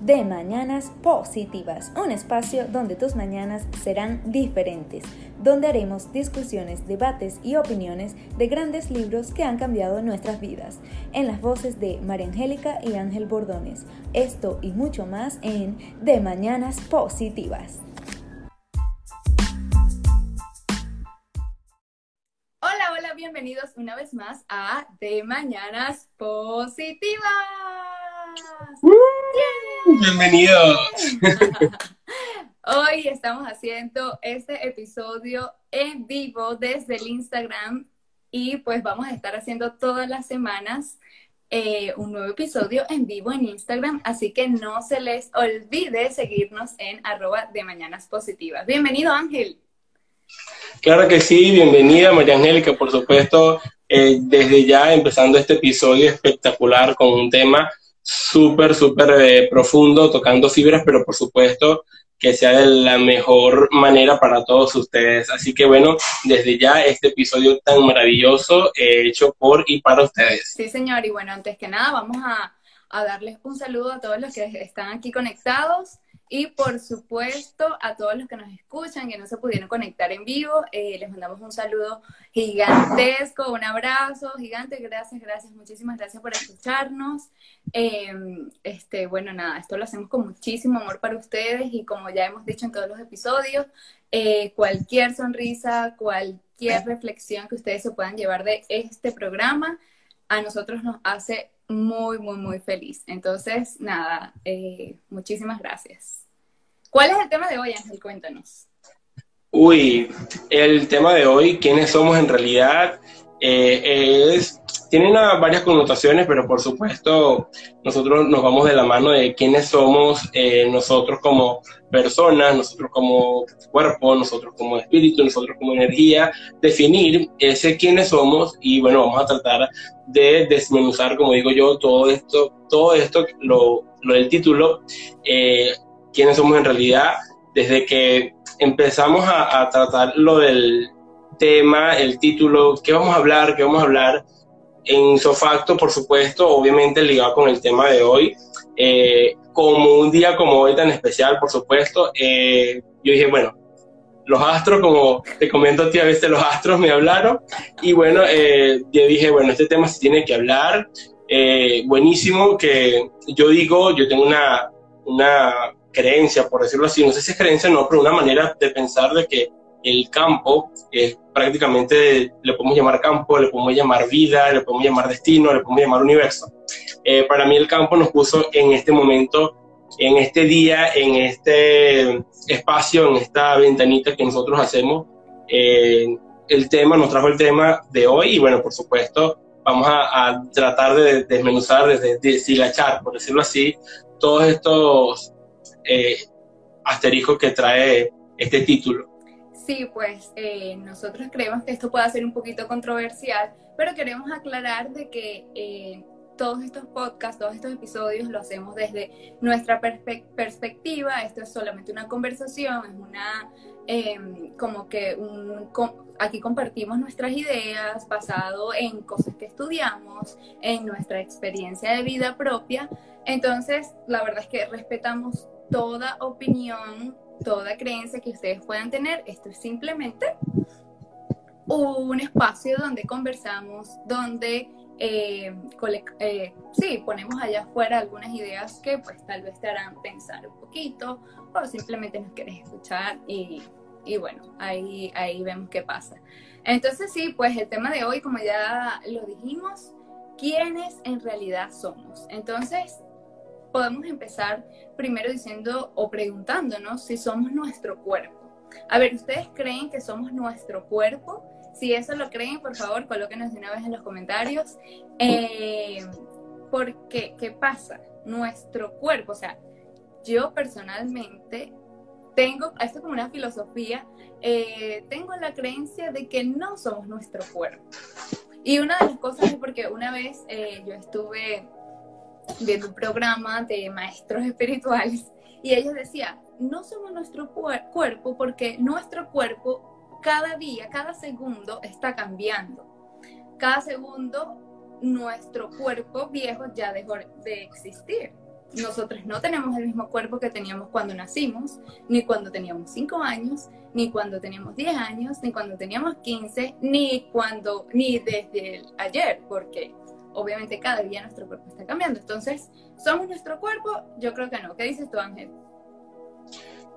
de Mañanas Positivas, un espacio donde tus mañanas serán diferentes, donde haremos discusiones, debates y opiniones de grandes libros que han cambiado nuestras vidas, en las voces de María Angélica y Ángel Bordones. Esto y mucho más en De Mañanas Positivas. Hola, hola, bienvenidos una vez más a De Mañanas Positivas. Bienvenidos. Hoy estamos haciendo este episodio en vivo desde el Instagram y pues vamos a estar haciendo todas las semanas eh, un nuevo episodio en vivo en Instagram, así que no se les olvide seguirnos en arroba de mañanas positivas. Bienvenido Ángel. Claro que sí, bienvenida María Angélica, por supuesto, eh, desde ya empezando este episodio espectacular con un tema súper, súper eh, profundo, tocando fibras, pero por supuesto que sea de la mejor manera para todos ustedes. Así que bueno, desde ya este episodio tan maravilloso eh, hecho por y para ustedes. Sí, señor, y bueno, antes que nada vamos a, a darles un saludo a todos los que están aquí conectados. Y por supuesto, a todos los que nos escuchan, que no se pudieron conectar en vivo, eh, les mandamos un saludo gigantesco, un abrazo gigante. Gracias, gracias, muchísimas gracias por escucharnos. Em, este, bueno, nada, esto lo hacemos con muchísimo amor para ustedes y como ya hemos dicho en todos los episodios, eh, cualquier sonrisa, cualquier reflexión que ustedes se puedan llevar de este programa, a nosotros nos hace muy, muy, muy feliz. Entonces, nada, eh, muchísimas gracias. ¿Cuál es el tema de hoy, Ángel? Cuéntanos. Uy, el tema de hoy, ¿quiénes somos en realidad? Eh, tiene varias connotaciones, pero por supuesto nosotros nos vamos de la mano de quiénes somos eh, nosotros como personas, nosotros como cuerpo, nosotros como espíritu, nosotros como energía, definir ese quiénes somos y bueno, vamos a tratar de desmenuzar, como digo yo, todo esto, todo esto, lo, del título, eh, quiénes somos en realidad, desde que empezamos a tratar lo del tema, el título, qué vamos a hablar, qué vamos a hablar, en Sofacto, por supuesto, obviamente ligado con el tema de hoy. Eh, como un día como hoy tan especial, por supuesto, eh, yo dije, bueno, los astros, como te comento a ti, a veces los astros me hablaron, y bueno, eh, yo dije, bueno, este tema se tiene que hablar, buenísimo, que yo digo, yo tengo una, una creencia, por decirlo así, no sé si es creencia o no, pero una manera de pensar de que el campo es prácticamente, le podemos llamar campo, le podemos llamar vida, le podemos llamar destino, le podemos llamar universo. Eh, para mí el campo nos puso en este momento, en este día, en este espacio, en esta ventanita que nosotros hacemos. Eh, el tema, nos trajo el tema de hoy y bueno, por supuesto, vamos a, tratar de desmenuzar, de, deshilachar, por decirlo así, todos estos eh, asteriscos que trae este título. Sí, pues eh, nosotros creemos que esto puede ser un poquito controversial, pero queremos aclarar de que eh, todos estos podcasts, todos estos episodios lo hacemos desde nuestra perspectiva. Esto es solamente una conversación, es una em, como que un, aquí compartimos nuestras ideas basado en cosas que estudiamos, en nuestra experiencia de vida propia. Entonces, la verdad es que respetamos toda opinión toda creencia que ustedes puedan tener. Esto es simplemente un espacio donde conversamos, donde eh, eh, sí, ponemos allá afuera algunas ideas que pues tal vez te harán pensar un poquito o simplemente nos quieres escuchar y, y bueno, ahí, ahí vemos qué pasa. Entonces sí, pues el tema de hoy, como ya lo dijimos, ¿quiénes en realidad somos? Entonces, podemos empezar primero diciendo o preguntándonos si somos nuestro cuerpo. A ver, ¿ustedes creen que somos nuestro cuerpo? Si eso lo creen, por favor, colóquenos de una vez en los comentarios. Eh, porque, ¿qué pasa? Nuestro cuerpo, o sea, yo personalmente tengo, esto es como una filosofía, eh, tengo la creencia de que no somos nuestro cuerpo. Y una de las cosas es porque una vez eh, yo estuve viendo un programa de maestros espirituales y ellos decían, no somos nuestro cuerpo porque nuestro cuerpo cada día, cada segundo está cambiando. Cada segundo nuestro cuerpo viejo ya dejó de existir. nosotros no tenemos el mismo cuerpo que teníamos cuando nacimos, ni cuando teníamos 5 años, ni cuando teníamos 10 años, ni cuando teníamos 15, ni cuando, ni desde ayer, porque obviamente cada día nuestro cuerpo está cambiando. Entonces, ¿somos nuestro cuerpo? Yo creo que no. ¿Qué dices tú, Ángel?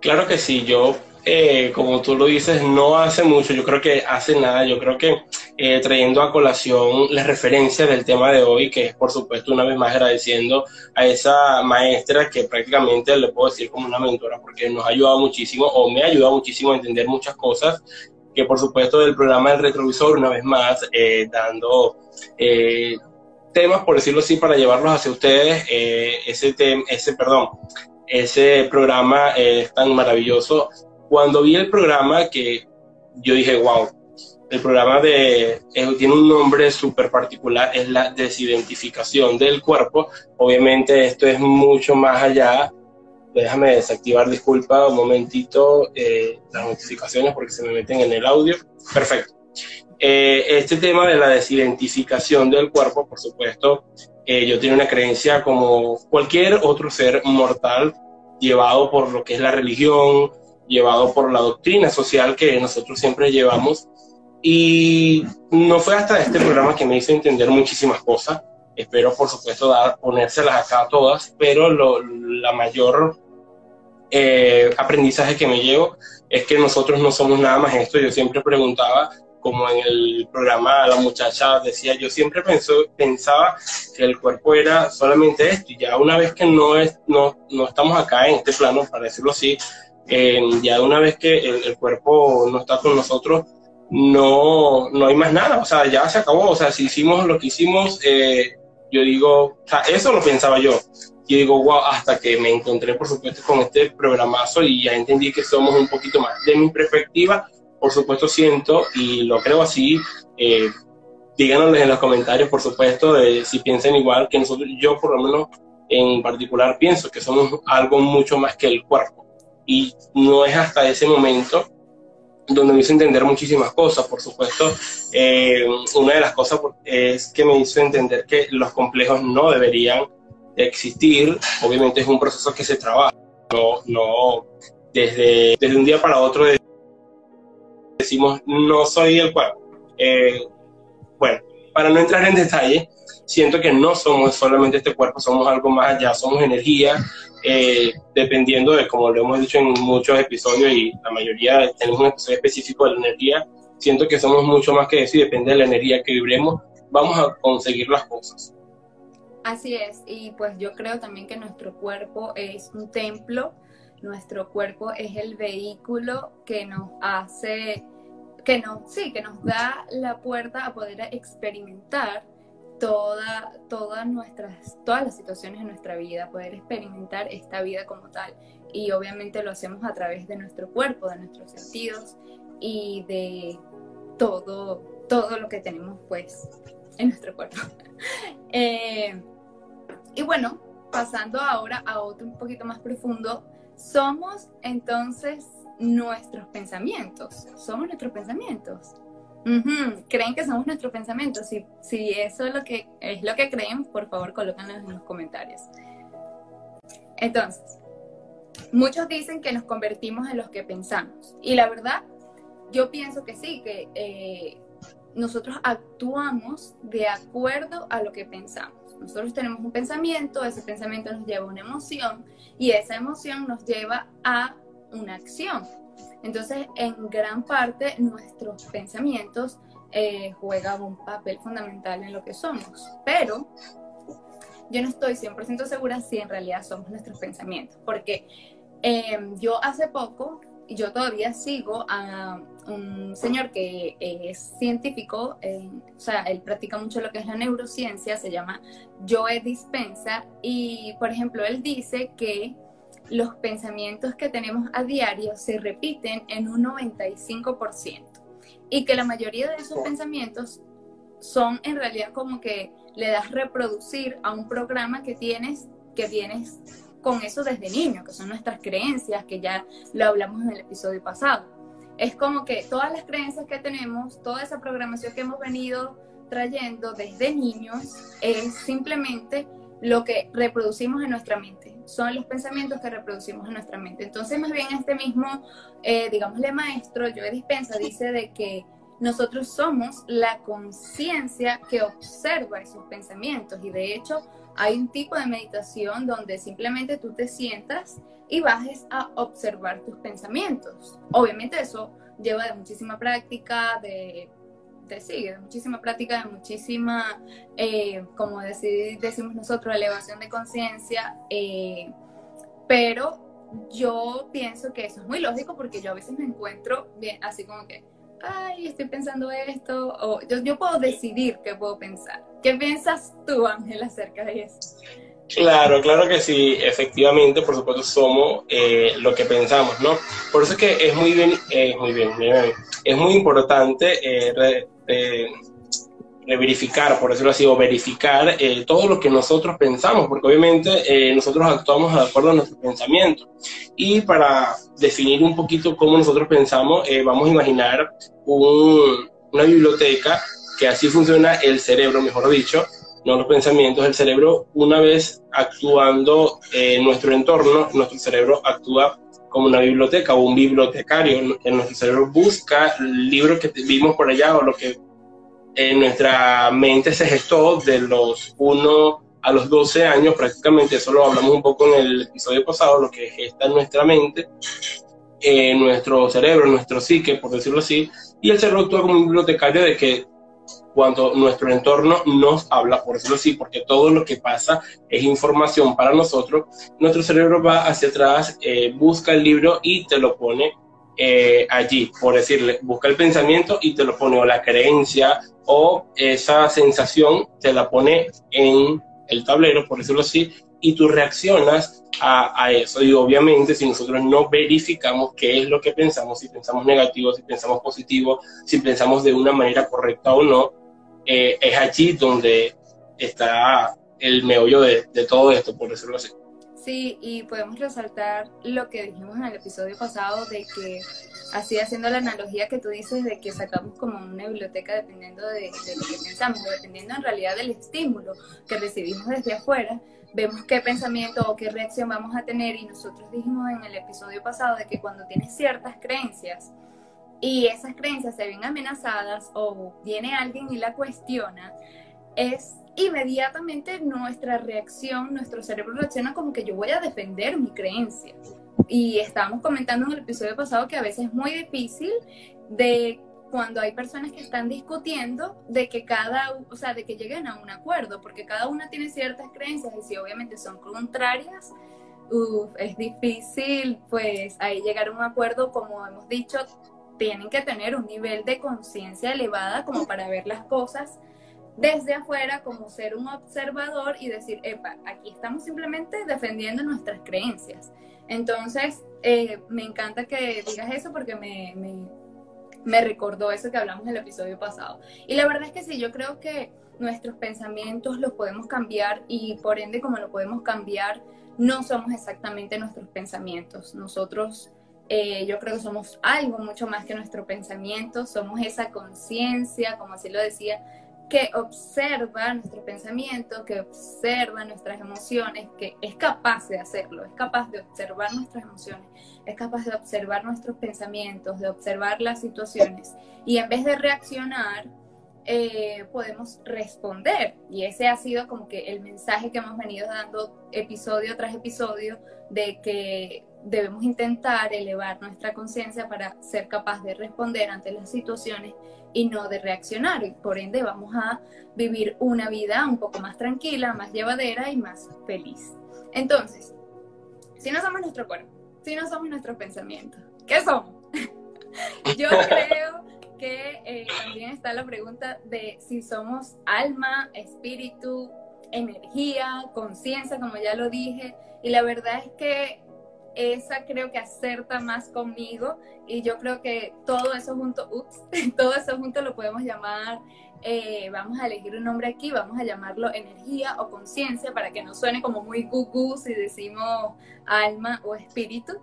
Claro que sí, yo, eh, como tú lo dices, no hace mucho, yo creo que hace nada, yo creo que eh, trayendo a colación la referencia del tema de hoy, que es por supuesto una vez más agradeciendo a esa maestra que prácticamente le puedo decir como una mentora, porque nos ha ayudado muchísimo o me ha ayudado muchísimo a entender muchas cosas, que por supuesto del programa del retrovisor, una vez más, eh, dando temas, por decirlo así, para llevarlos hacia ustedes, ese, ese, perdón, ese programa es tan maravilloso. Cuando vi el programa que yo dije, wow, el programa de, tiene un nombre súper particular, es la desidentificación del cuerpo. Obviamente esto es mucho más allá. Déjame desactivar, disculpa, un momentito eh, las notificaciones porque se me meten en el audio. Perfecto. Eh, este tema de la desidentificación del cuerpo, por supuesto, eh, yo tengo una creencia como cualquier otro ser mortal, llevado por lo que es la religión, llevado por la doctrina social que nosotros siempre llevamos. Y no fue hasta este programa que me hizo entender muchísimas cosas. Espero, por supuesto, dar, ponérselas acá a todas, pero la mayor eh, aprendizaje que me llevo es que nosotros no somos nada más esto. Yo siempre preguntaba, como en el programa la muchacha decía, yo siempre pensó, pensaba que el cuerpo era solamente esto, y ya una vez que no, es, no, no estamos acá en este plano, para decirlo así, eh, ya una vez que el, cuerpo no está con nosotros, no, no hay más nada, o sea, ya se acabó, o sea, si hicimos lo que hicimos, eh, yo digo, o sea, eso lo pensaba yo. Yo digo, wow, hasta que me encontré, por supuesto, con este programazo y ya entendí que somos un poquito más. De mi perspectiva, por supuesto siento y lo creo así. Eh, díganos en los comentarios, por supuesto, de si piensan igual que nosotros. Yo, por lo menos, en particular, pienso que somos algo mucho más que el cuerpo. Y no es hasta ese momento donde me hizo entender muchísimas cosas. Por supuesto, eh, una de las cosas es que me hizo entender que los complejos no deberían existir. Obviamente es un proceso que se trabaja, no, no desde, desde un día para otro decimos no soy el cuerpo. Eh, bueno, para no entrar en detalle, siento que no somos solamente este cuerpo, somos algo más allá, somos energía, eh, dependiendo de, como lo hemos dicho en muchos episodios y la mayoría tenemos un episodio específico de la energía, siento que somos mucho más que eso y depende de la energía que vibremos, vamos a conseguir las cosas. Así es, y pues yo creo también que nuestro cuerpo es un templo, nuestro cuerpo es el vehículo que nos hace que nos, sí, que nos da la puerta a poder experimentar toda, todas nuestras, todas las situaciones en nuestra vida, poder experimentar esta vida como tal. Y obviamente lo hacemos a través de nuestro cuerpo, de nuestros sentidos y de todo, todo lo que tenemos pues en nuestro cuerpo. Eh, y bueno, pasando ahora a otro un poquito más profundo, somos entonces nuestros pensamientos. Somos nuestros pensamientos. ¿Creen que somos nuestros pensamientos? Si, si eso es lo, que, es lo que creen, por favor colócanlo en los comentarios. Entonces, muchos dicen que nos convertimos en los que pensamos. Y la verdad, yo pienso que sí, que eh, nosotros actuamos de acuerdo a lo que pensamos. Nosotros tenemos un pensamiento, ese pensamiento nos lleva a una emoción y esa emoción nos lleva a una acción. Entonces, en gran parte, nuestros pensamientos eh, juegan un papel fundamental en lo que somos. Pero yo no estoy 100% segura si en realidad somos nuestros pensamientos, porque em, yo hace poco, yo todavía sigo a un señor que es científico, o sea, él practica mucho lo que es la neurociencia, se llama Joe Dispensa, y por ejemplo, él dice que los pensamientos que tenemos a diario se repiten en un 95% y que la mayoría de esos pensamientos son en realidad como que le das reproducir a un programa que tienes, que tienes con eso desde niño, que son nuestras creencias, que ya lo hablamos en el episodio pasado. Es como que todas las creencias que tenemos, toda esa programación que hemos venido trayendo desde niños, es simplemente lo que reproducimos en nuestra mente, son los pensamientos que reproducimos en nuestra mente. Entonces, más bien este mismo, eh, digámosle maestro, yo Dispensa, dice de que nosotros somos la conciencia que observa esos pensamientos y de hecho hay un tipo de meditación donde simplemente tú te sientas y bajes a observar tus pensamientos. Obviamente eso lleva de muchísima práctica, de, sí, de muchísima práctica, muchísima, eh, como decimos nosotros, elevación de conciencia, eh, pero yo pienso que eso es muy lógico porque yo a veces me encuentro bien, así como que, ay, estoy pensando esto, o yo, puedo decidir qué puedo pensar. ¿Qué piensas tú, Ángel, acerca de eso? Claro, claro que sí, efectivamente, por supuesto, somos eh, lo que pensamos, ¿no? Por eso es que es muy bien, eh, muy bien, es muy importante eh, verificar, por decirlo así, o verificar eh, todo lo que nosotros pensamos, porque obviamente eh, nosotros actuamos de acuerdo a nuestros pensamientos. Y para definir un poquito cómo nosotros pensamos, eh, vamos a imaginar una biblioteca que así funciona el cerebro, mejor dicho, no los pensamientos, el cerebro una vez actuando en nuestro entorno, nuestro cerebro actúa como una biblioteca o un bibliotecario. En nuestro cerebro busca libros que vimos por allá o lo que en nuestra mente se gestó de los 1 a los 12 años, prácticamente eso lo hablamos un poco en el episodio pasado, lo que gesta en nuestra mente, en nuestro cerebro, nuestro psique, por decirlo así, y el cerebro actúa como un bibliotecario de que cuando nuestro entorno nos habla, por decirlo así, porque todo lo que pasa es información para nosotros, nuestro cerebro va hacia atrás, eh, busca el libro y te lo pone eh, allí, por decirle, busca el pensamiento y te lo pone, o la creencia, o esa sensación te la pone en el tablero, por decirlo así, y tú reaccionas a, eso. Y obviamente si nosotros no verificamos qué es lo que pensamos, si pensamos negativo, si pensamos positivo, si pensamos de una manera correcta o no, eh, es allí donde está el meollo de, de todo esto, por decirlo así. Sí, y podemos resaltar lo que dijimos en el episodio pasado de que, así haciendo la analogía que tú dices de que sacamos como una biblioteca dependiendo de, lo que pensamos, dependiendo en realidad del estímulo que recibimos desde afuera, vemos qué pensamiento o qué reacción vamos a tener y nosotros dijimos en el episodio pasado de que cuando tienes ciertas creencias y esas creencias se ven amenazadas o viene alguien y la cuestiona, es inmediatamente nuestra reacción, nuestro cerebro reacciona como que yo voy a defender mi creencia. Y estábamos comentando en el episodio pasado que a veces es muy difícil de cuando hay personas que están discutiendo de que cada, o sea, de que lleguen a un acuerdo, porque cada una tiene ciertas creencias y si obviamente son contrarias, es difícil pues ahí llegar a un acuerdo, como hemos dicho, tienen que tener un nivel de conciencia elevada como para ver las cosas desde afuera como ser un observador y decir, epa, aquí estamos simplemente defendiendo nuestras creencias. Entonces, eh, me encanta que digas eso porque me, me, recordó eso que hablamos en el episodio pasado. Y la verdad es que sí, yo creo que nuestros pensamientos los podemos cambiar y por ende como lo podemos cambiar, no somos exactamente nuestros pensamientos. Nosotros, eh, yo creo que somos algo mucho más que nuestro pensamiento, somos esa conciencia, como así lo decía, que observa nuestro pensamiento, que observa nuestras emociones, que es capaz de hacerlo, es capaz de observar nuestras emociones, es capaz de observar nuestros pensamientos, de observar las situaciones y en vez de reaccionar, eh, podemos responder. Y ese ha sido como que el mensaje que hemos venido dando episodio tras episodio de que debemos intentar elevar nuestra conciencia para ser capaz de responder ante las situaciones y no de reaccionar. Y por ende vamos a vivir una vida un poco más tranquila, más llevadera y más feliz. Entonces, si no somos nuestro cuerpo, si no somos nuestros pensamientos, ¿qué somos? Yo creo que eh, también está la pregunta de si somos alma, espíritu, energía, conciencia, como ya lo dije. Y la verdad es que esa creo que acerta más conmigo y yo creo que todo eso junto, ups, todo eso junto lo podemos llamar, eh, vamos a elegir un nombre aquí, vamos a llamarlo energía o conciencia para que no suene como muy gugu si decimos alma o espíritu.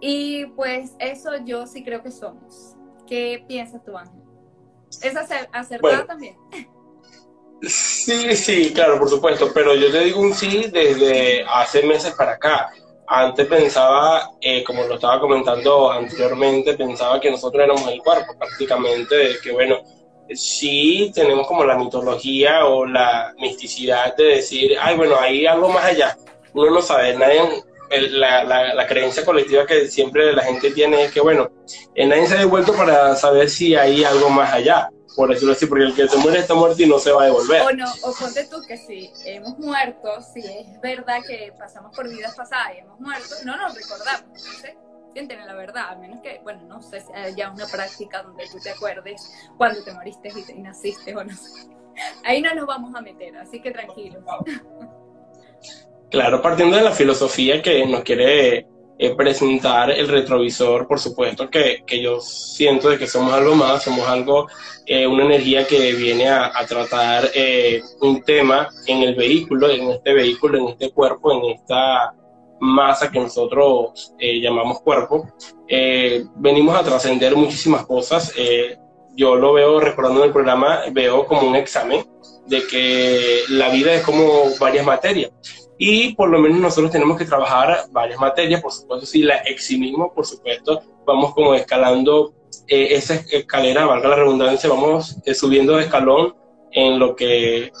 Y pues eso yo sí creo que somos. ¿Qué piensas tú, Ángel? ¿Es acertada también? Sí, sí, claro, por supuesto, pero yo te digo un sí desde hace meses para acá. Antes pensaba, eh, como lo estaba comentando anteriormente, pensaba que nosotros éramos el cuerpo prácticamente, que bueno, sí tenemos como la mitología o la misticidad de decir, ay, bueno, hay algo más allá. Uno no sabe, nadie, la, la, creencia colectiva que siempre la gente tiene es que, bueno, eh, nadie se ha devuelto para saber si hay algo más allá, por decirlo así, porque el que se muere está muerto y no se va a devolver. O no, o ponte tú que si hemos muerto, si es verdad que pasamos por vidas pasadas y hemos muerto, no nos recordamos, ¿sí? sienten la verdad, a menos que, bueno, no sé si haya una práctica donde tú te acuerdes cuando te moriste y, naciste o no sé. Ahí no nos vamos a meter, así que tranquilo. Claro, partiendo de la filosofía que nos quiere eh, presentar el retrovisor, por supuesto que, que, yo siento de que somos algo más, somos algo, eh, una energía que viene a, tratar eh, un tema en el vehículo, en este vehículo, en este cuerpo, en esta masa que nosotros llamamos cuerpo. venimos a trascender muchísimas cosas. yo lo veo, recordando el programa, veo como un examen de que la vida es como varias materias y por lo menos nosotros tenemos que trabajar varias materias, por supuesto, si la eximimos, por supuesto, vamos como escalando eh, esa escalera, valga la redundancia, vamos eh, subiendo de escalón en lo que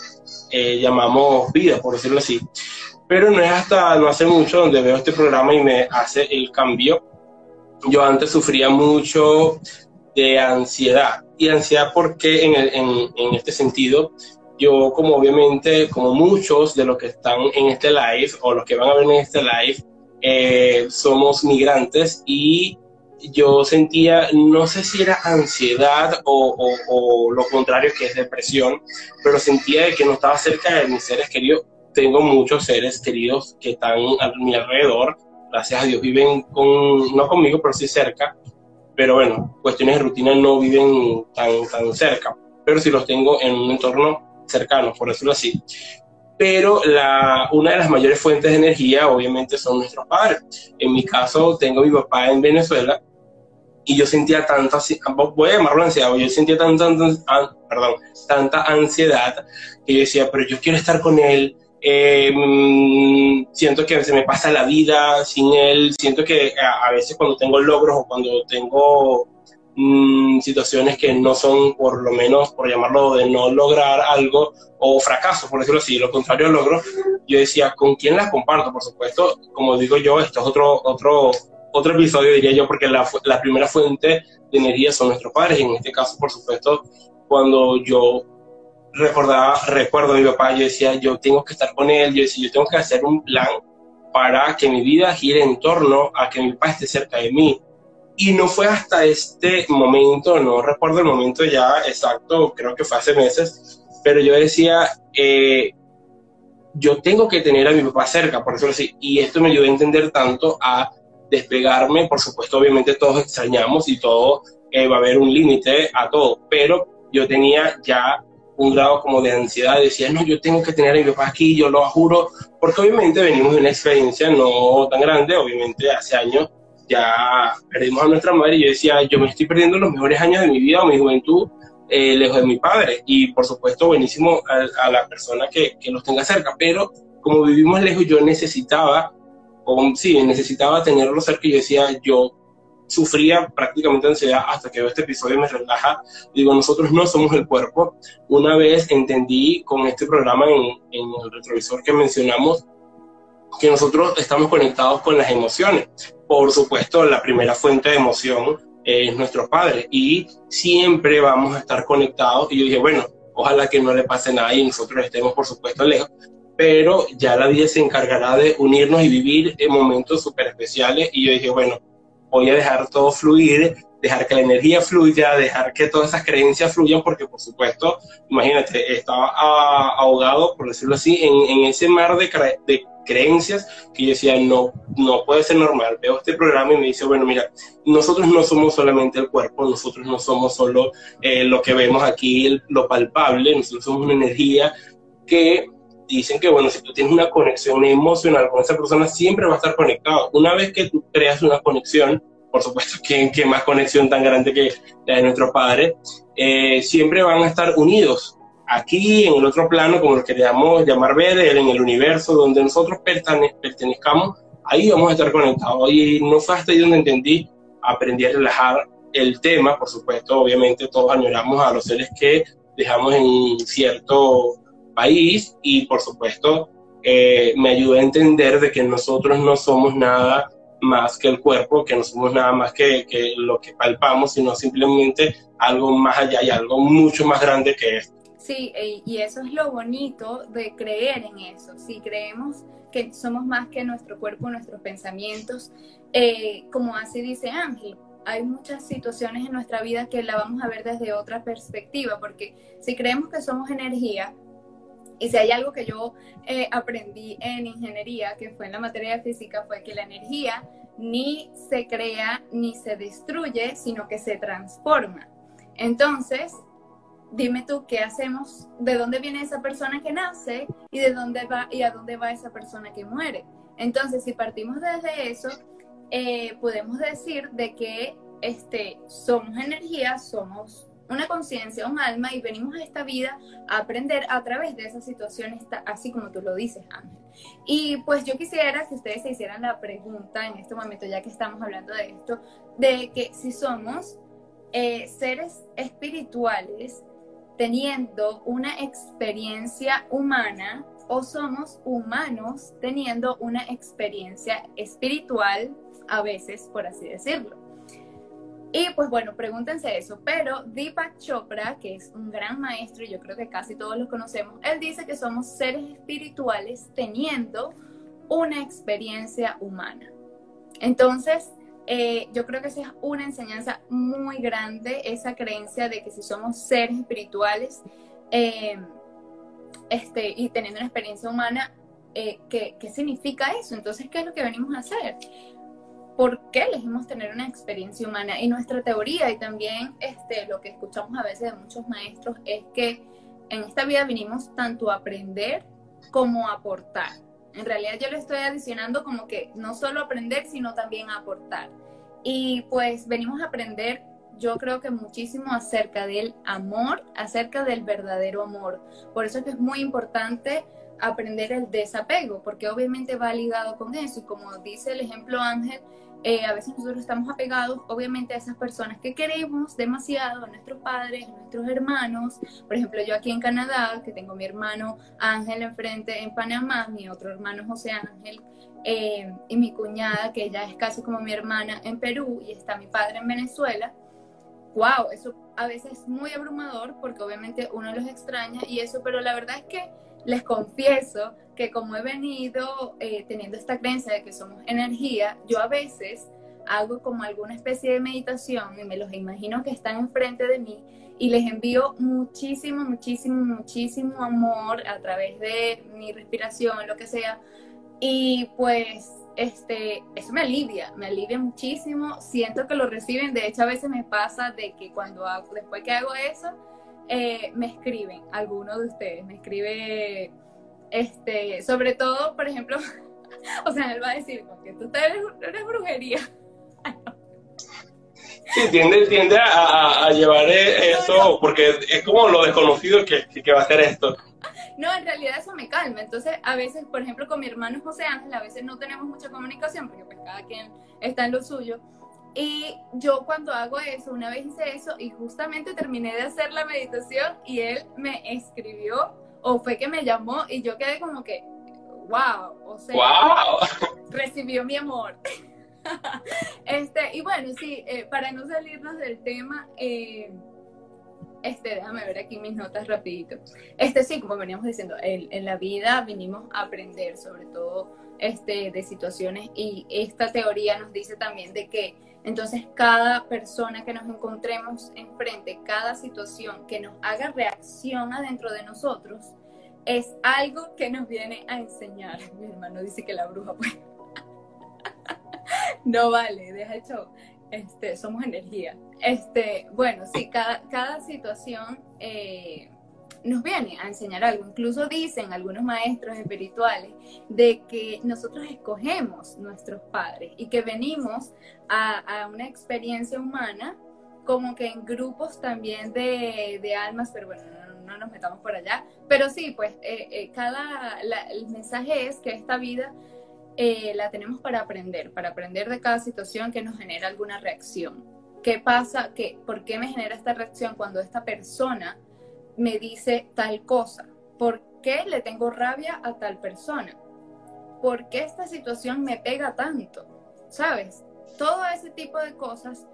eh, llamamos vida, por decirlo así. Pero no es hasta no hace mucho donde veo este programa y me hace el cambio. Yo antes sufría mucho de ansiedad. Y ansiedad porque en, en, en este sentido yo como obviamente, como muchos de los que están en este live o los que van a ver en este live, eh, somos migrantes y yo sentía, no sé si era ansiedad o, o, lo contrario, que es depresión, pero sentía de que no estaba cerca de mis seres queridos. Tengo muchos seres queridos que están a mi alrededor, gracias a Dios viven con, no conmigo, pero sí cerca, pero bueno, cuestiones de rutina no viven tan, tan cerca, pero sí los tengo en un entorno cercanos, por decirlo así. Pero la, una de las mayores fuentes de energía, obviamente, son nuestros padres. En mi caso, tengo a mi papá en Venezuela y yo sentía tanta, voy a llamarlo ansiedad, yo sentía tanta, perdón, tanta ansiedad que yo decía, pero yo quiero estar con él, eh, siento que se me pasa la vida sin él, siento que a, a, veces cuando tengo logros o cuando tengo Mm, situaciones que no son, por lo menos, por llamarlo, de no lograr algo o fracaso, por decirlo así, lo contrario logro, yo decía, ¿con quién las comparto? Por supuesto, como digo yo, esto es otro, otro, otro episodio, diría yo, porque la, la primera fuente de energía son nuestros padres, en este caso, por supuesto, cuando yo recordaba, recuerdo a mi papá, yo decía, yo tengo que estar con él, yo decía, yo tengo que hacer un plan para que mi vida gire en torno a que mi papá esté cerca de mí, y no fue hasta este momento, no recuerdo el momento ya exacto, creo que fue hace meses, pero yo decía, eh, yo tengo que tener a mi papá cerca, por eso así, y esto me ayudó a entender tanto a despegarme, por supuesto, obviamente todos extrañamos y todo, eh, va a haber un límite a todo, pero yo tenía ya un grado como de ansiedad, decía, no, yo tengo que tener a mi papá aquí, yo lo juro, porque obviamente venimos de una experiencia no tan grande, obviamente hace años ya perdimos a nuestra madre y yo decía, yo me estoy perdiendo los mejores años de mi vida o mi juventud eh, lejos de mi padre. Y por supuesto, buenísimo a, la persona que, que, los tenga cerca, pero como vivimos lejos, yo necesitaba, o sí, necesitaba tenerlo cerca y yo decía, yo sufría prácticamente ansiedad hasta que veo este episodio me relaja. Digo, nosotros no somos el cuerpo. Una vez entendí con este programa en, en el retrovisor que mencionamos que nosotros estamos conectados con las emociones por supuesto, la primera fuente de emoción es nuestro padre y siempre vamos a estar conectados. Y yo dije, bueno, ojalá que no le pase nada y nosotros estemos, por supuesto, lejos, pero ya la vida se encargará de unirnos y vivir en momentos súper especiales. Y yo dije, bueno, voy a dejar todo fluir, dejar que la energía fluya, dejar que todas esas creencias fluyan, porque por supuesto, imagínate, estaba ahogado, por decirlo así, en, ese mar de, de creencias que yo decía, no, no puede ser normal. Veo este programa y me dice, bueno, mira, nosotros no somos solamente el cuerpo, nosotros no somos solo eh, lo que vemos aquí, lo palpable, nosotros somos una energía que dicen que, bueno, si tú tienes una conexión emocional con esa persona, siempre va a estar conectado. Una vez que tú creas una conexión, por supuesto, que, que más conexión tan grande que la de nuestro padre, eh, siempre van a estar unidos aquí, en el otro plano, como lo queríamos llamar ver, en el universo donde nosotros pertenezcamos, ahí vamos a estar conectados. Y no fue hasta ahí donde entendí, aprendí a relajar el tema, por supuesto, obviamente todos añoramos a los seres que dejamos en cierto país y por supuesto eh, me ayudó a entender de que nosotros no somos nada más que el cuerpo, que no somos nada más que, que, lo que palpamos, sino simplemente algo más allá y algo mucho más grande que esto. Sí, e, y eso es lo bonito de creer en eso. Si creemos que somos más que nuestro cuerpo, nuestros pensamientos, eh, como así dice Ángel, hay muchas situaciones en nuestra vida que la vamos a ver desde otra perspectiva, porque si creemos que somos energía, y si hay algo que yo eh, aprendí en ingeniería, que fue en la materia de física, fue que la energía ni se crea ni se destruye, sino que se transforma. Entonces, dime tú qué hacemos, de dónde viene esa persona que nace y de dónde va y a dónde va esa persona que muere. Entonces, si partimos desde eso, eh, podemos decir de que este, somos energía, somos una conciencia, un alma y venimos a esta vida a aprender a través de esas situaciones, así como tú lo dices, Ángel. Y pues yo quisiera que ustedes se hicieran la pregunta en este momento, ya que estamos hablando de esto, de que si somos eh, seres espirituales teniendo una experiencia humana o somos humanos teniendo una experiencia espiritual, a veces, por así decirlo. Y pues bueno, pregúntense eso. Pero Deepak Chopra, que es un gran maestro y yo creo que casi todos lo conocemos, él dice que somos seres espirituales teniendo una experiencia humana. Entonces, eh, yo creo que esa es una enseñanza muy grande, esa creencia de que si somos seres espirituales eh, este, y teniendo una experiencia humana, eh, ¿qué, ¿qué significa eso? Entonces, ¿qué es lo que venimos a hacer? Por qué elegimos tener una experiencia humana. Y nuestra teoría y también este, lo que escuchamos a veces de muchos maestros es que en esta vida vinimos tanto a aprender como a aportar. En realidad yo le estoy adicionando como que no solo aprender, sino también aportar. Y pues venimos a aprender, yo creo que muchísimo acerca del amor, acerca del verdadero amor. Por eso es que es muy importante aprender el desapego, porque obviamente va ligado con eso. Y como dice el ejemplo Ángel, eh, a veces nosotros estamos apegados, obviamente, a esas personas que queremos demasiado, a nuestros padres, a nuestros hermanos. Por ejemplo, yo aquí en Canadá, que tengo mi hermano Ángel enfrente en Panamá, mi otro hermano José Ángel, eh, y mi cuñada, que ella es casi como mi hermana en Perú, y está mi padre en Venezuela. ¡Wow! Eso a veces es muy abrumador porque obviamente uno los extraña y eso, pero la verdad es que les confieso que como he venido eh, teniendo esta creencia de que somos energía, yo a veces hago como alguna especie de meditación y me los imagino que están enfrente de mí y les envío muchísimo, muchísimo, muchísimo amor a través de mi respiración, lo que sea. Y pues este, eso me alivia, me alivia muchísimo. Siento que lo reciben. De hecho, a veces me pasa de que cuando hago, después que hago eso, eh, me escriben, algunos de ustedes, me escribe, este, sobre todo, por ejemplo, o sea, él va a decir, porque tú eres, brujería. Sí, tiende, tiende a, llevar eso, porque es como lo desconocido que, que, va a hacer esto. No, en realidad eso me calma. Entonces, a veces, por ejemplo, con mi hermano José Ángel, a veces no tenemos mucha comunicación, porque pues cada quien está en lo suyo. Y yo cuando hago eso, una vez hice eso y justamente terminé de hacer la meditación y él me escribió o fue que me llamó y yo quedé como que, wow, o sea, recibió mi amor. este, y bueno, sí, eh, para no salirnos del tema, eh, este, déjame ver aquí mis notas rapidito. Este sí, como veníamos diciendo, en, en la vida vinimos a aprender sobre todo este, de situaciones y esta teoría nos dice también de que entonces, cada persona que nos encontremos enfrente, cada situación que nos haga reacción adentro de nosotros, es algo que nos viene a enseñar. Mi hermano dice que la bruja, pues. no vale, deja el show. Este, somos energía. Este, bueno, sí, cada, cada situación eh, nos viene a enseñar algo. Incluso dicen algunos maestros espirituales de que nosotros escogemos nuestros padres y que venimos a, una experiencia humana como que en grupos también de, almas, pero bueno, no nos metamos por allá. Pero sí, pues eh, eh, cada, el mensaje es que esta vida eh, la tenemos para aprender, para aprender de cada situación que nos genera alguna reacción. ¿Qué pasa? ¿Qué, ¿Por qué me genera esta reacción cuando esta persona me dice tal cosa? ¿Por qué le tengo rabia a tal persona? ¿Por qué esta situación me pega tanto? ¿Sabes? Todo ese tipo de cosas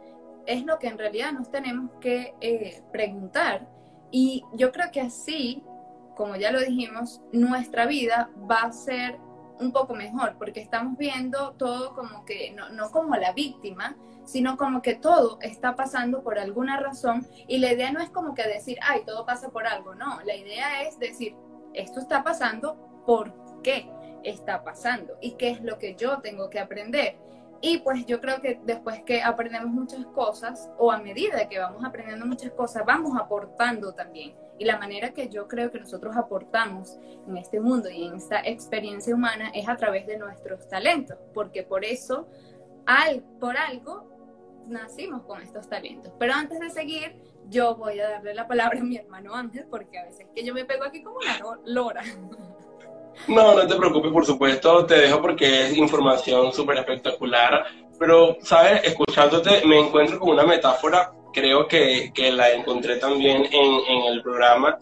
es lo que en realidad nos tenemos que eh, preguntar. Y yo creo que así, como ya lo dijimos, nuestra vida va a ser un poco mejor, porque estamos viendo todo como que, no, no como la víctima, sino como que todo está pasando por alguna razón y la idea no es como que decir, ay, todo pasa por algo, no, la idea es decir, esto está pasando, ¿por qué está pasando? ¿Y qué es lo que yo tengo que aprender? Y pues yo creo que después que aprendemos muchas cosas, o a medida que vamos aprendiendo muchas cosas, vamos aportando también. Y la manera que yo creo que nosotros aportamos en este mundo y en esta experiencia humana es a través de nuestros talentos, porque por eso, al, por algo, nacimos con estos talentos. Pero antes de seguir, yo voy a darle la palabra a mi hermano Ángel, porque a veces que yo me pego aquí como una lora. No, no te preocupes, por supuesto, te dejo porque es información súper espectacular, pero, ¿sabes? Escuchándote me encuentro con una metáfora, creo que, que la encontré también en, en el programa,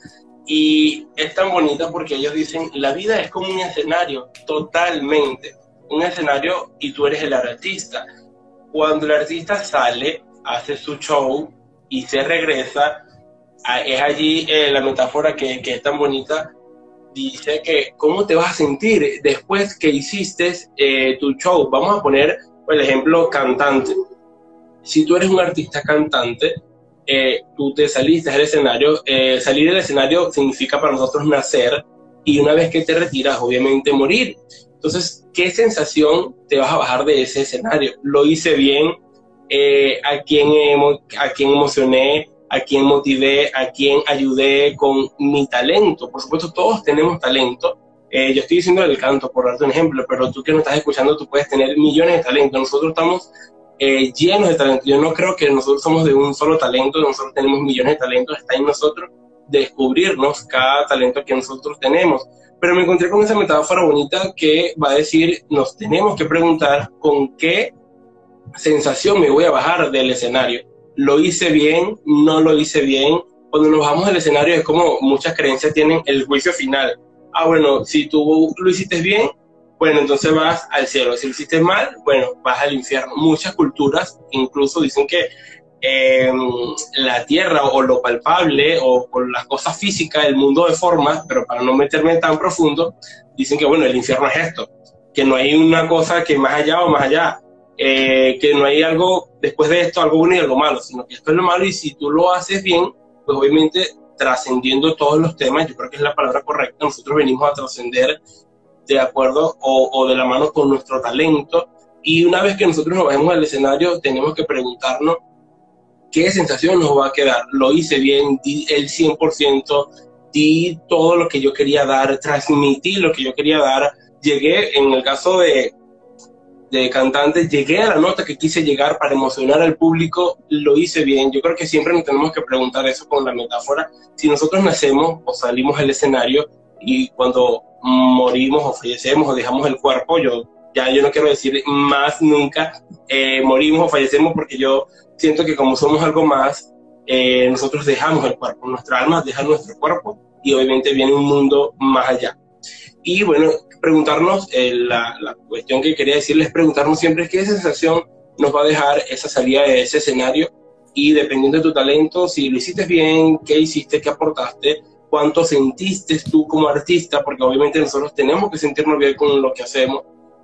y es tan bonita porque ellos dicen, la vida es como un escenario, totalmente, un escenario y tú eres el artista. Cuando el artista sale, hace su show y se regresa, es allí eh, la metáfora que, que es tan bonita dice que cómo te vas a sentir después que hiciste eh, tu show. Vamos a poner el ejemplo cantante. Si tú eres un artista cantante, eh, tú te saliste del escenario, eh, salir del escenario significa para nosotros nacer y una vez que te retiras, obviamente morir. Entonces, ¿qué sensación te vas a bajar de ese escenario? ¿Lo hice bien? ¿a, quién, ¿A quién emocioné? a quien motivé, a quien ayudé con mi talento. Por supuesto, todos tenemos talento. Eh, yo estoy diciendo el canto, por darte un ejemplo, pero tú que nos estás escuchando, tú puedes tener millones de talentos. Nosotros estamos eh, llenos de talento. Yo no creo que nosotros somos de un solo talento, nosotros tenemos millones de talentos. Está en nosotros descubrirnos cada talento que nosotros tenemos. Pero me encontré con esa metáfora bonita que va a decir, nos tenemos que preguntar con qué sensación me voy a bajar del escenario lo hice bien, no lo hice bien. Cuando nos bajamos del escenario es como muchas creencias tienen el juicio final. Ah, bueno, si tú lo hiciste bien, bueno, entonces vas al cielo. Si lo hiciste mal, bueno, vas al infierno. Muchas culturas incluso dicen que em, la tierra o lo palpable o las cosas físicas, el mundo de formas, pero para no meterme tan profundo, dicen que bueno, el infierno es esto, que no hay una cosa que más allá o más allá. Eh, que no hay algo después de esto, algo bueno y algo malo, sino que esto es lo malo y si tú lo haces bien, pues obviamente trascendiendo todos los temas, yo creo que es la palabra correcta, nosotros venimos a trascender de acuerdo o, o, de la mano con nuestro talento y una vez que nosotros nos vayamos al escenario tenemos que preguntarnos qué sensación nos va a quedar, lo hice bien, di el 100%, di todo lo que yo quería dar, transmití lo que yo quería dar, llegué en el caso de, de cantante, llegué a la nota que quise llegar para emocionar al público, lo hice bien. Yo creo que siempre nos tenemos que preguntar eso con la metáfora. Si nosotros nacemos o salimos al escenario y cuando morimos o fallecemos o dejamos el cuerpo, yo ya yo no quiero decir más nunca eh, morimos o fallecemos porque yo siento que como somos algo más, eh, nosotros dejamos el cuerpo, nuestra alma deja nuestro cuerpo y obviamente viene un mundo más allá. Y bueno, preguntarnos, eh, la, la, cuestión que quería decirles, preguntarnos siempre qué sensación nos va a dejar esa salida de ese escenario y dependiendo de tu talento, si lo hiciste bien, qué hiciste, qué aportaste, cuánto sentiste tú como artista, porque obviamente nosotros tenemos que sentirnos bien con lo que hacemos.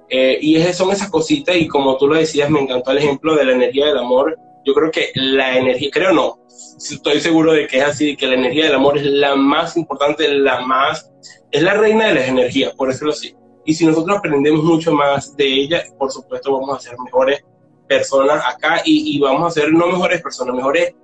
Eh, y esas son esas cositas y como tú lo decías, me encantó el ejemplo de la energía del amor. Yo creo que la energía, creo no, estoy seguro de que es así, que la energía del amor es la más importante, la más es la reina de las energías, por decirlo así. Y si nosotros aprendemos mucho más de ella, por supuesto vamos a ser mejores personas acá y, vamos a ser no mejores personas, mejores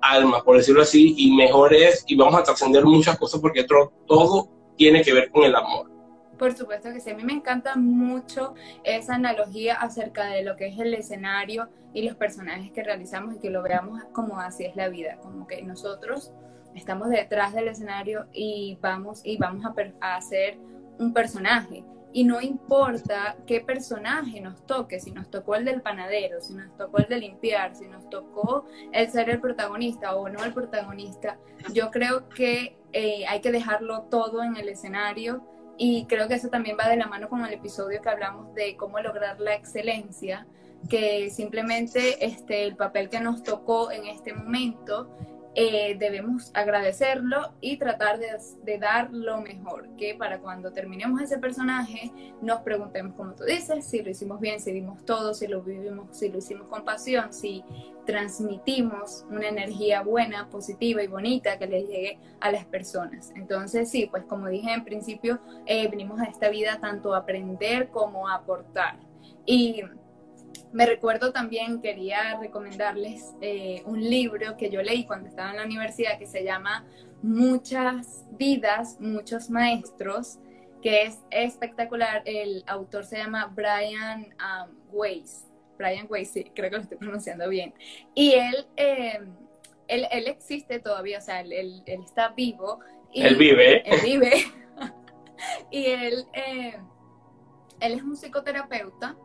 almas, por decirlo así, y mejores, y vamos a trascender muchas cosas porque todo tiene que ver con el amor. Por supuesto que sí, a mí me encanta mucho esa analogía acerca de lo que es el escenario y los personajes que realizamos y que lo veamos como así es la vida, como que nosotros estamos detrás del escenario y vamos, y vamos a, hacer un personaje. Y no importa qué personaje nos toque, si nos tocó el del panadero, si nos tocó el de limpiar, si nos tocó el ser el protagonista o no el protagonista, yo creo que eh, hay que dejarlo todo en el escenario y creo que eso también va de la mano con el episodio que hablamos de cómo lograr la excelencia, que simplemente este, el papel que nos tocó en este momento eh, debemos agradecerlo y tratar de, dar lo mejor, que para cuando terminemos ese personaje nos preguntemos, como tú dices, si lo hicimos bien, si dimos todo, si lo vivimos, si lo hicimos con pasión, si transmitimos una energía buena, positiva y bonita que le llegue a las personas. Entonces, sí, pues como dije en principio, eh, venimos a esta vida tanto a aprender como a aportar. Y me recuerdo también, quería recomendarles eh, un libro que yo leí cuando estaba en la universidad que se llama Muchas vidas, muchos maestros, que es espectacular. El autor se llama Brian um, Weiss. Brian Weiss, sí, creo que lo estoy pronunciando bien. Y él, em, él, él, existe todavía, o sea, él, él, está vivo. Y él vive. Él vive. y él, em, él es un psicoterapeuta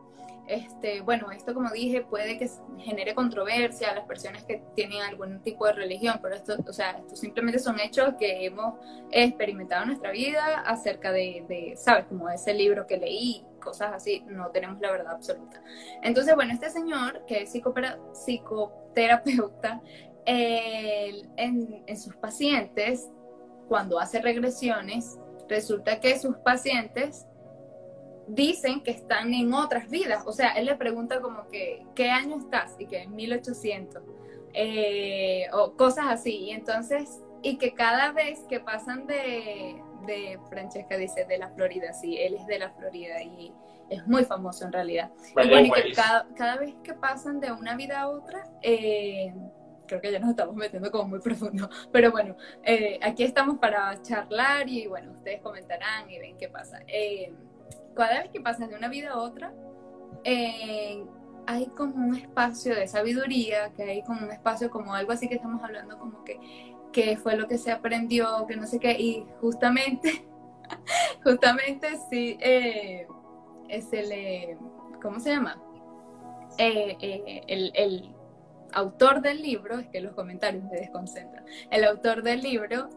este, bueno, esto como dije puede que genere controversia a las personas que tienen algún tipo de religión, pero esto, o sea, esto simplemente son hechos que hemos experimentado en nuestra vida acerca de, ¿sabes? Como ese libro que leí, cosas así, no tenemos la verdad absoluta. Entonces, bueno, este señor que es psicoterapeuta, en, en sus pacientes, cuando hace regresiones, resulta que sus pacientes dicen que están en otras vidas. O sea, él le pregunta como que, ¿qué año estás? Y que en 1800. Eh, o cosas así. Y entonces, y que cada vez que pasan de, de, Francesca dice, de la Florida, sí, él es de la Florida y es muy famoso en realidad. y bueno, y que cada, cada, vez que pasan de una vida a otra, eh, creo que ya nos estamos metiendo como muy profundo, pero bueno, eh, aquí estamos para charlar y bueno, ustedes comentarán y ven qué pasa cada vez que pasas de una vida a otra, eh, hay como un espacio de sabiduría, que hay como un espacio como algo así que estamos hablando como que, que fue lo que se aprendió, que no sé qué, y justamente, justamente sí, eh, es el, eh, ¿cómo se llama? el, el, autor del libro, es que los comentarios me desconcentran, el autor del libro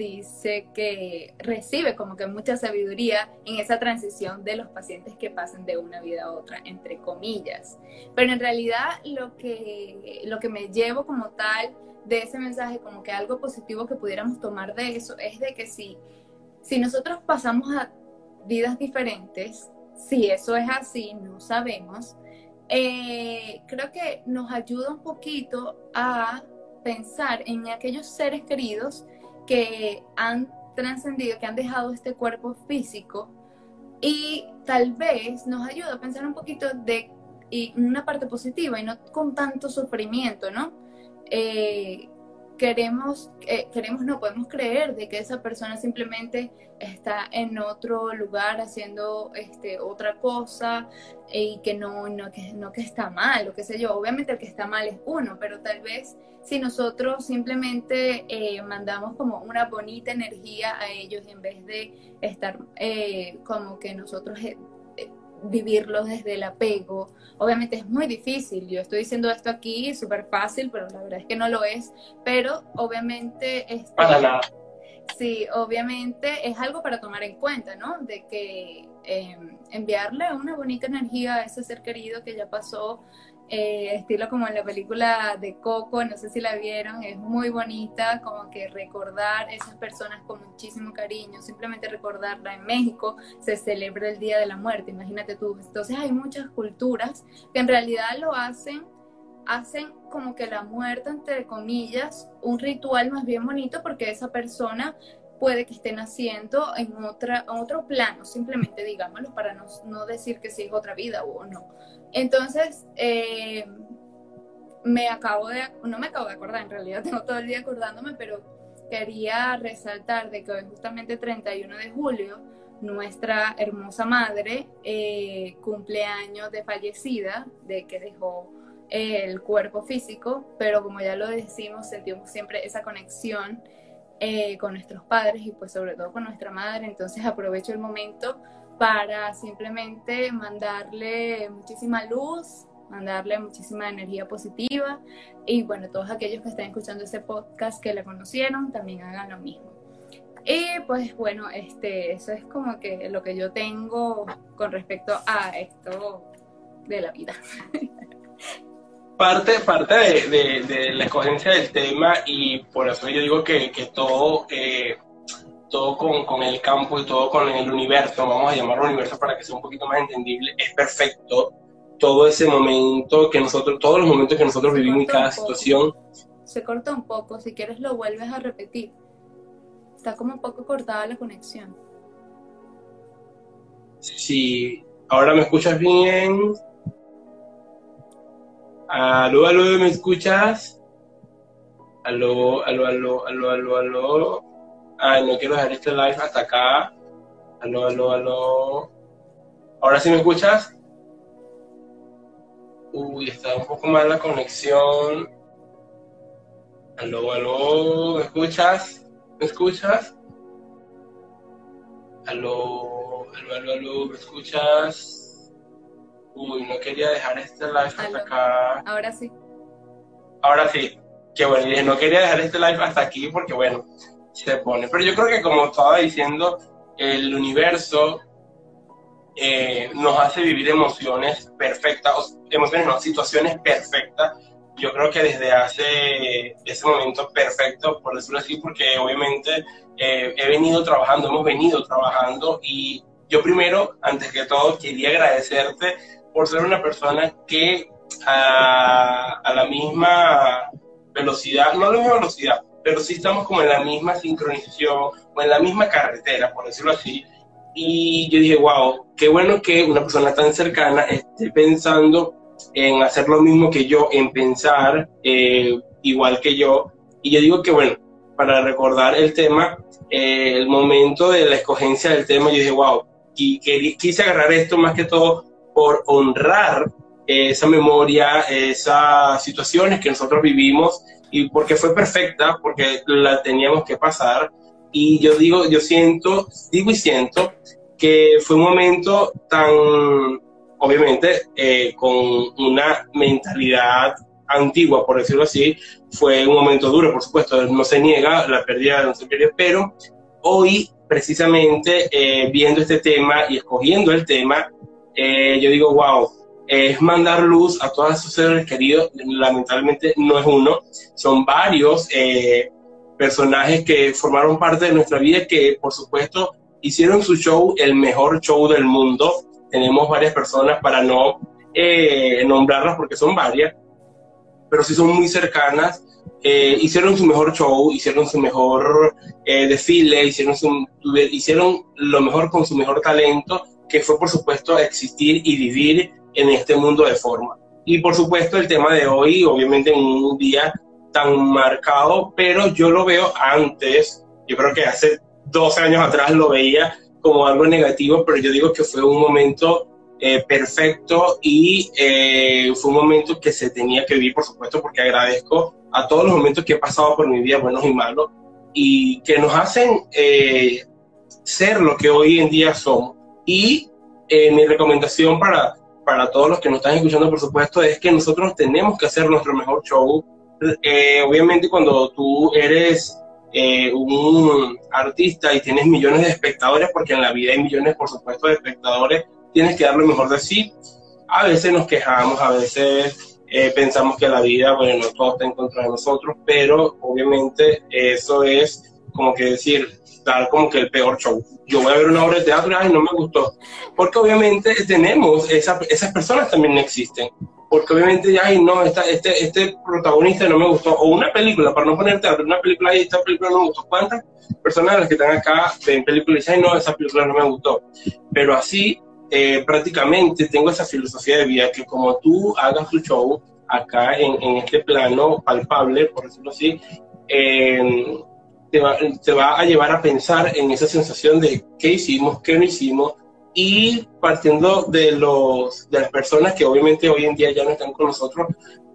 dice que recibe como que mucha sabiduría en esa transición de los pacientes que pasan de una vida a otra, entre comillas. Pero en realidad lo que, lo que me llevo como tal de ese mensaje, como que algo positivo que pudiéramos tomar de eso, es de que si, si nosotros pasamos a vidas diferentes, si eso es así, no sabemos, eh, creo que nos ayuda un poquito a pensar en aquellos seres queridos que han trascendido, que han dejado este cuerpo físico y tal vez nos ayuda a pensar un poquito de y una parte positiva y no con tanto sufrimiento, ¿no? Eh, queremos, eh, queremos, no podemos creer de que esa persona simplemente está en otro lugar haciendo este, otra cosa y que no, no, que no que está mal o qué sé yo. Obviamente el que está mal es uno, pero tal vez si nosotros simplemente eh, mandamos como una bonita energía a ellos en vez de estar eh, como que nosotros vivirlo desde el apego. Obviamente es muy difícil, yo estoy diciendo esto aquí súper fácil, pero la verdad es que no lo es, pero obviamente... Este, para. Sí, obviamente es algo para tomar en cuenta, ¿no? De que em, enviarle una bonita energía a ese ser querido que ya pasó eh, estilo como en la película de Coco, no sé si la vieron, es muy bonita, como que recordar esas personas con muchísimo cariño, simplemente recordarla en México, se celebra el Día de la Muerte, imagínate tú. Entonces hay muchas culturas que en realidad lo hacen, hacen como que la muerte, entre comillas, un ritual más bien bonito porque esa persona puede que esté naciendo en, otra, otro plano, simplemente digámoslo, para no, no decir que si es otra vida o no. Entonces, eh, me acabo de, no me acabo de acordar, en realidad tengo todo el día acordándome, pero quería resaltar de que hoy justamente 31 de julio, nuestra hermosa madre eh, cumpleaños de fallecida, de que dejó el cuerpo físico, pero como ya lo decimos, sentimos siempre esa conexión eh, con nuestros padres y pues sobre todo con nuestra madre, entonces aprovecho el momento para simplemente mandarle muchísima luz, mandarle muchísima energía positiva y bueno, todos aquellos que estén escuchando este podcast que la conocieron también hagan lo mismo. Y pues bueno, este, eso es como que lo que yo tengo con respecto a esto de la vida. parte, parte de, de, la escogencia del tema y por eso yo digo que, que todo, eh, todo con, con, el campo y todo con el universo, vamos a llamarlo universo para que sea un poquito más entendible, es perfecto. Todo ese momento que nosotros, todos los momentos que nosotros vivimos en cada situación. Se corta un poco, si quieres lo vuelves a repetir. Está como un poco cortada la conexión. Sí, ahora me escuchas bien. Aló, aló, ¿me escuchas? Aló, aló, aló, aló, aló, aló. Ay, no quiero dejar este live hasta acá. Aló, aló, aló. ¿Ahora sí me escuchas? Uy, está un poco mal la conexión. Aló, aló, ¿me escuchas? ¿Me escuchas? Aló, aló, aló, aló, ¿me escuchas? Uy, no quería dejar este live hasta acá. Ahora sí. Ahora sí. Qué bueno, dije, no quería dejar este live hasta aquí porque, bueno, se pone. Pero yo creo que, como estaba diciendo, el universo eh, nos hace vivir emociones perfectas, emociones no, situaciones perfectas. Yo creo que desde hace ese momento perfecto, por decirlo así, porque obviamente eh, he venido trabajando, hemos venido trabajando y yo primero, antes que todo, quería agradecerte por ser una persona que a, la misma velocidad, no a la misma velocidad, pero sí estamos como en la misma sincronización o en la misma carretera, por decirlo así. Y yo dije, wow, qué bueno que una persona tan cercana esté pensando en hacer lo mismo que yo, en pensar eh, igual que yo. Y yo digo que, bueno, para recordar el tema, eh, el momento de la escogencia del tema, yo dije, wow, y quise agarrar esto más que todo por honrar esa memoria, esas situaciones que nosotros vivimos y porque fue perfecta, porque la teníamos que pasar. Y yo digo, yo siento, digo y siento que fue un momento tan, obviamente, eh, con una mentalidad antigua, por decirlo así, fue un momento duro, por supuesto, no se niega la pérdida de un ser pero hoy, precisamente, eh, viendo este tema y escogiendo el tema, eh, yo digo, wow, es mandar luz a todos esos seres queridos. Lamentablemente no es uno, son varios eh, personajes que formaron parte de nuestra vida que, por supuesto, hicieron su show el mejor show del mundo. Tenemos varias personas para no eh, nombrarlas porque son varias, pero sí son muy cercanas. hicieron su mejor show, hicieron su mejor desfile, hicieron, su, hicieron lo mejor con su mejor talento que fue por supuesto existir y vivir en este mundo de forma. Y por supuesto el tema de hoy, obviamente en un día tan marcado, pero yo lo veo antes, yo creo que hace 12 años atrás lo veía como algo negativo, pero yo digo que fue un momento eh, perfecto y eh, fue un momento que se tenía que vivir, por supuesto, porque agradezco a todos los momentos que he pasado por mi vida, buenos y malos, y que nos hacen eh, ser lo que hoy en día somos. Y eh, mi recomendación para, para todos los que nos están escuchando, por supuesto, es que nosotros tenemos que hacer nuestro mejor show. Eh, obviamente cuando tú eres eh, un artista y tienes millones de espectadores, porque en la vida hay millones, por supuesto, de espectadores, tienes que dar lo mejor de sí. A veces nos quejamos, a veces pensamos que la vida, bueno, todo está en contra de nosotros, pero obviamente eso es como que decir, dar como que el peor show. Yo voy a ver una obra de teatro y no me gustó. Porque obviamente tenemos, esa, esas personas también existen. Porque obviamente, ay, no, esta, este, este protagonista no me gustó. O una película, para no poner teatro, una película y esta película no me gustó. ¿Cuántas personas las que están acá ven películas y dicen, no, esa película no me gustó? Pero así, eh, prácticamente tengo esa filosofía de vida que como tú hagas tu show acá en, en este plano palpable, por decirlo así, eh, te va, a llevar a pensar en esa sensación de qué hicimos, qué no hicimos, y partiendo de, los, de las personas que obviamente hoy en día ya no están con nosotros,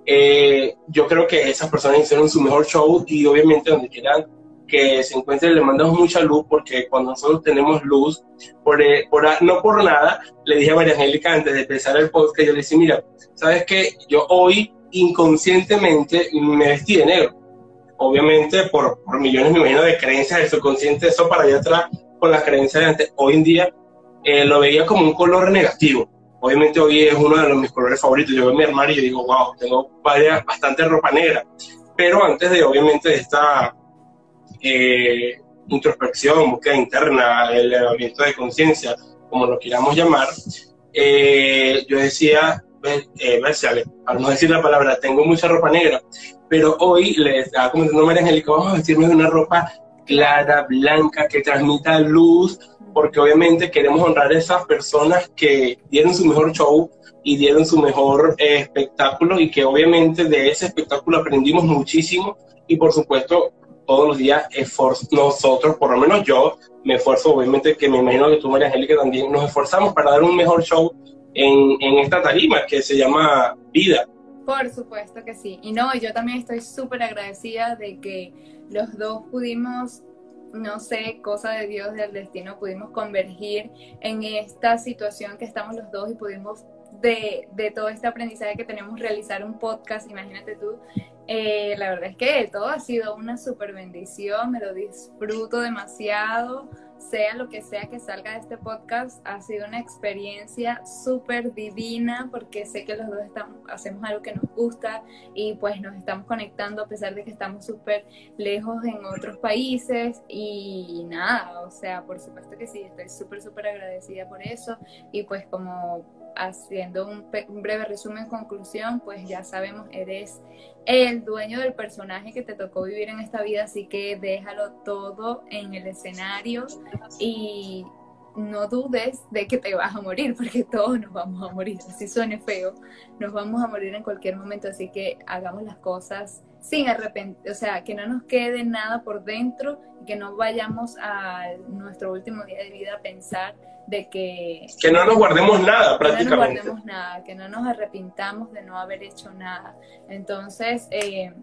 eh, yo creo que esas personas hicieron su mejor show y obviamente donde quieran que se encuentren le mandamos mucha luz porque cuando nosotros tenemos luz, por, eh, por, no por nada, le dije a María Angélica antes de empezar el podcast, yo le dije, mira, ¿sabes qué? Yo hoy inconscientemente me vestí de negro. Obviamente por, por millones, me imagino, de creencias del subconsciente, eso para allá atrás con las creencias de antes. Hoy en día eh, lo veía como un color negativo. Obviamente hoy es uno de los, mis colores favoritos. Yo veo mi armario y digo, wow, tengo varias, bastante ropa negra. Pero antes de, obviamente, esta eh, introspección, búsqueda interna, elevamiento de conciencia, como lo queramos llamar, eh, yo decía, eh, para no decir la palabra, tengo mucha ropa negra, pero hoy le estaba comentando María Angélica, vamos a vestirnos de una ropa clara, blanca, que transmita luz, porque obviamente queremos honrar a esas personas que dieron su mejor show y dieron su mejor eh, espectáculo y que obviamente de ese espectáculo aprendimos muchísimo y por supuesto todos los días nosotros, por lo menos yo, me esfuerzo, obviamente que me imagino que tú, María Angélica, también nos esforzamos para dar un mejor show en, en esta tarima que se llama Vida. Por supuesto que sí. Y no, yo también estoy súper agradecida de que los dos pudimos no sé, cosa de Dios, del destino, pudimos convergir en esta situación que estamos los dos y pudimos de, de todo este aprendizaje que tenemos realizar un podcast, imagínate tú. Eh, la verdad es que todo ha sido una super bendición, me lo disfruto demasiado sea lo que sea que salga de este podcast, ha sido una experiencia súper divina porque sé que los dos estamos, hacemos algo que nos gusta y pues nos estamos conectando a pesar de que estamos súper lejos en otros países y nada, o sea, por supuesto que sí, estoy súper, súper agradecida por eso y pues como haciendo un, breve resumen, conclusión, pues ya sabemos, eres el dueño del personaje que te tocó vivir en esta vida, así que déjalo todo en el escenario y no dudes de que te vas a morir, porque todos nos vamos a morir, así suene feo, nos vamos a morir en cualquier momento, así que hagamos las cosas sin arrepentir, o sea, que no nos quede nada por dentro y que no vayamos a nuestro último día de vida a pensar de que... Que no nos guardemos nada prácticamente. Que no nos guardemos nada, que no nos arrepintamos de no haber hecho nada. Entonces, eh,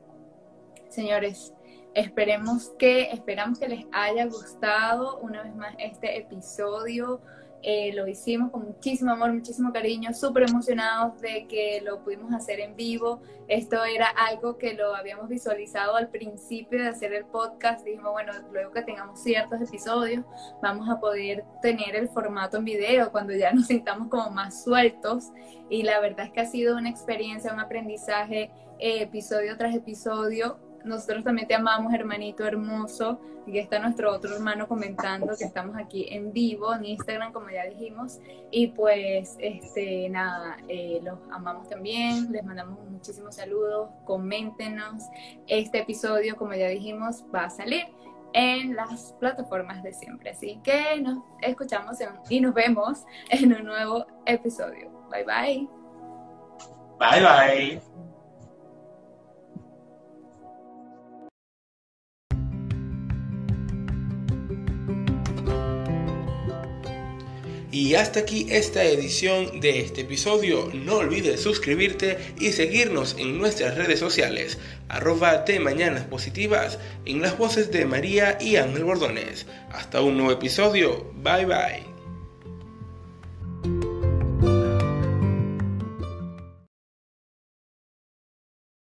señores, esperemos que, esperamos que les haya gustado una vez más este episodio. Eh, lo hicimos con muchísimo amor, muchísimo cariño, súper emocionados de que lo pudimos hacer en vivo. Esto era algo que lo habíamos visualizado al principio de hacer el podcast. Dijimos, bueno, luego que tengamos ciertos episodios, vamos a poder tener el formato en video cuando ya nos sintamos como más sueltos. Y la verdad es que ha sido una experiencia, un aprendizaje eh, episodio tras episodio nosotros también te amamos, hermanito hermoso. Y está nuestro otro hermano comentando que estamos aquí en vivo en Instagram, como ya dijimos. Y pues, este, nada, eh, los amamos también. Les mandamos muchísimos saludos. Coméntenos. Este episodio, como ya dijimos, va a salir en las plataformas de siempre. Así que nos escuchamos y nos vemos en un nuevo episodio. Bye bye. Bye bye. Y hasta aquí esta edición de este episodio. No olvides suscribirte y seguirnos en nuestras redes sociales, arroba de Mañanas Positivas, en las voces de María y Ángel Bordones. Hasta un nuevo episodio. Bye bye.